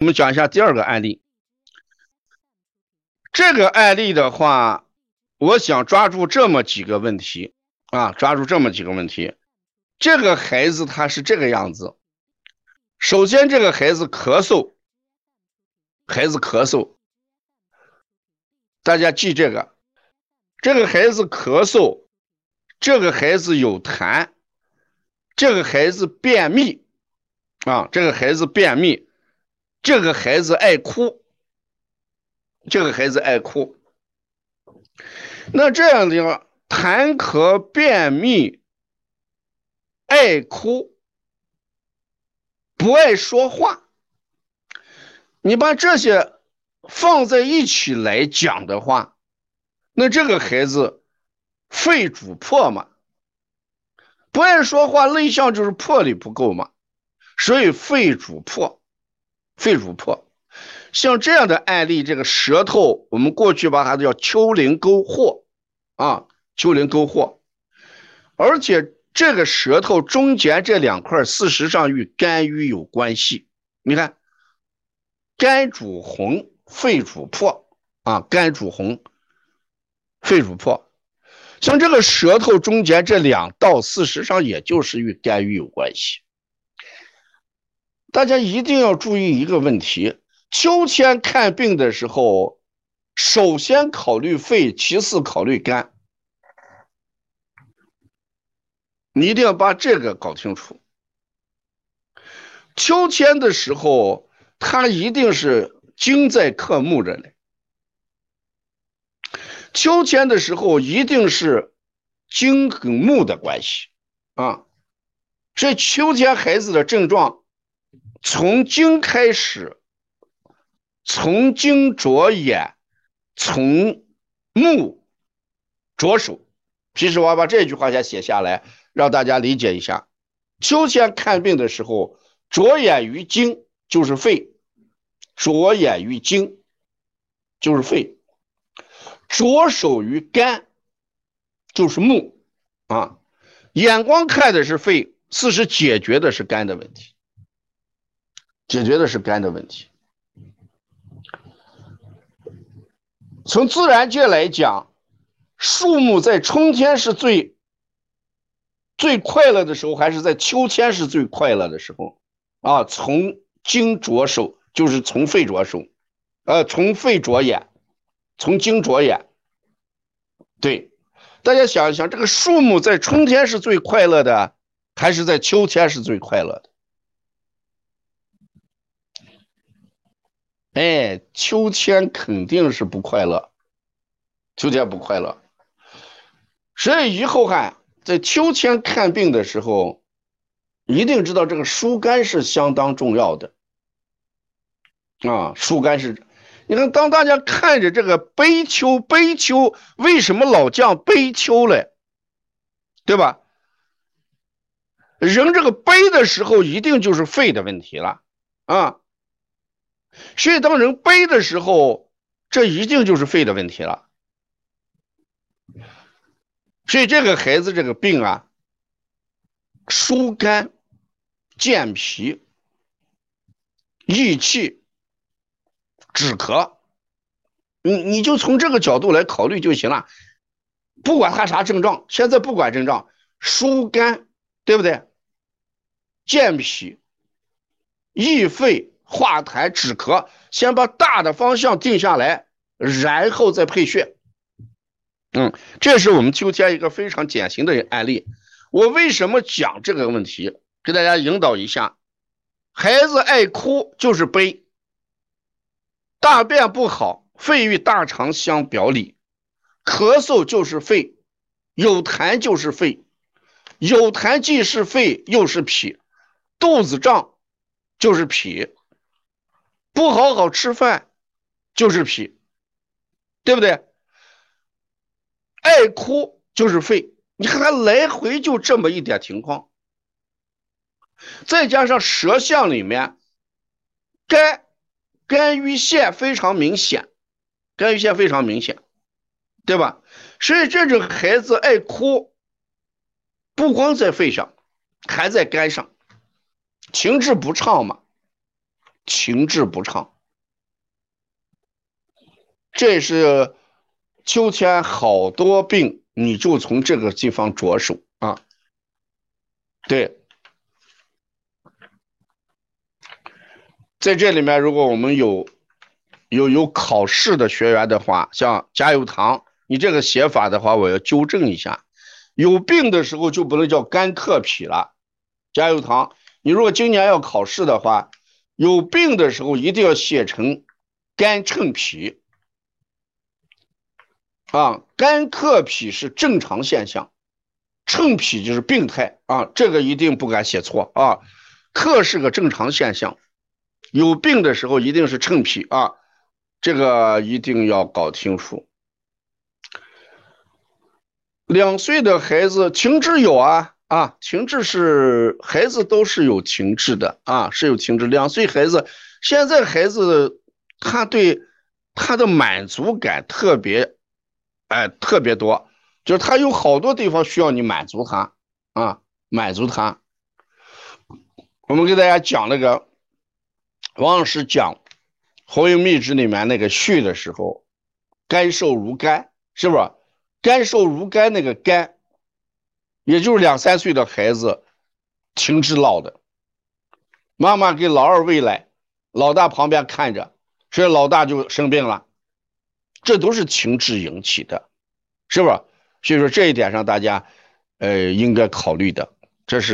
我们讲一下第二个案例。这个案例的话，我想抓住这么几个问题啊，抓住这么几个问题。这个孩子他是这个样子。首先，这个孩子咳嗽，孩子咳嗽，大家记这个。这个孩子咳嗽，这个孩子有痰，这个孩子便秘，啊，这个孩子便秘，这个孩子爱哭，这个孩子爱哭。那这样的话，痰咳便秘，爱哭，不爱说话，你把这些放在一起来讲的话。那这个孩子肺主魄嘛，不爱说话，内向就是魄力不够嘛，所以肺主魄，肺主破。像这样的案例，这个舌头，我们过去把它叫丘陵沟壑啊，丘陵沟壑，而且这个舌头中间这两块，事实上与肝郁有关系。你看，肝主红，肺主破啊，肝主红。肺主破，像这个舌头中间这两道，事实上也就是与肝郁有关系。大家一定要注意一个问题：秋天看病的时候，首先考虑肺，其次考虑肝。你一定要把这个搞清楚。秋天的时候，它一定是金在克木着呢。秋天的时候，一定是金和木的关系啊。所以秋天孩子的症状，从经开始，从经着眼，从目着手。其实我要把这句话先写下来，让大家理解一下。秋天看病的时候，着眼于经就是肺，着眼于经就是肺。着手于肝，就是目啊，眼光看的是肺，事实解决的是肝的问题，解决的是肝的问题。从自然界来讲，树木在春天是最最快乐的时候，还是在秋天是最快乐的时候啊？从经着手，就是从肺着手，呃，从肺着眼。从经着眼，对，大家想一想，这个树木在春天是最快乐的，还是在秋天是最快乐的？哎，秋天肯定是不快乐，秋天不快乐。所以以后哈，在秋天看病的时候，一定知道这个疏肝是相当重要的啊，疏肝是。你看，当大家看着这个悲秋，悲秋为什么老讲悲秋嘞？对吧？人这个悲的时候，一定就是肺的问题了啊。所以当人悲的时候，这一定就是肺的问题了。所以这个孩子这个病啊，疏肝、健脾、益气。止咳，你你就从这个角度来考虑就行了，不管他啥症状，现在不管症状，疏肝，对不对？健脾、益肺、化痰、止咳，先把大的方向定下来，然后再配穴。嗯，这是我们秋天一个非常典型的案例。我为什么讲这个问题？给大家引导一下，孩子爱哭就是悲。大便不好，肺与大肠相表里，咳嗽就是肺，有痰就是肺，有痰既是肺又是脾，肚子胀就是脾，不好好吃饭就是脾，对不对？爱哭就是肺，你看他来回就这么一点情况，再加上舌象里面肝。肝郁陷非常明显，肝郁陷非常明显，对吧？所以这种孩子爱哭，不光在肺上，还在肝上，情志不畅嘛，情志不畅。这是秋天好多病，你就从这个地方着手啊。对，在这里面，如果我们有有有考试的学员的话，像加油堂，你这个写法的话，我要纠正一下。有病的时候就不能叫肝克脾了。加油堂，你如果今年要考试的话，有病的时候一定要写成肝乘脾。啊，肝克脾是正常现象，乘脾就是病态啊，这个一定不敢写错啊。克是个正常现象，有病的时候一定是乘脾啊，这个一定要搞清楚。两岁的孩子情志有啊啊，情志是孩子都是有情志的啊，是有情志。两岁孩子现在孩子他对他的满足感特别。哎，特别多，就是他有好多地方需要你满足他啊，满足他。我们给大家讲那个王老师讲《活用秘旨》里面那个序的时候，甘瘦如干，是不是？肝瘦如干那个肝，也就是两三岁的孩子停止闹的，妈妈给老二喂奶，老大旁边看着，所以老大就生病了。这都是情志引起的，是吧？所以说这一点上，大家呃应该考虑的，这是。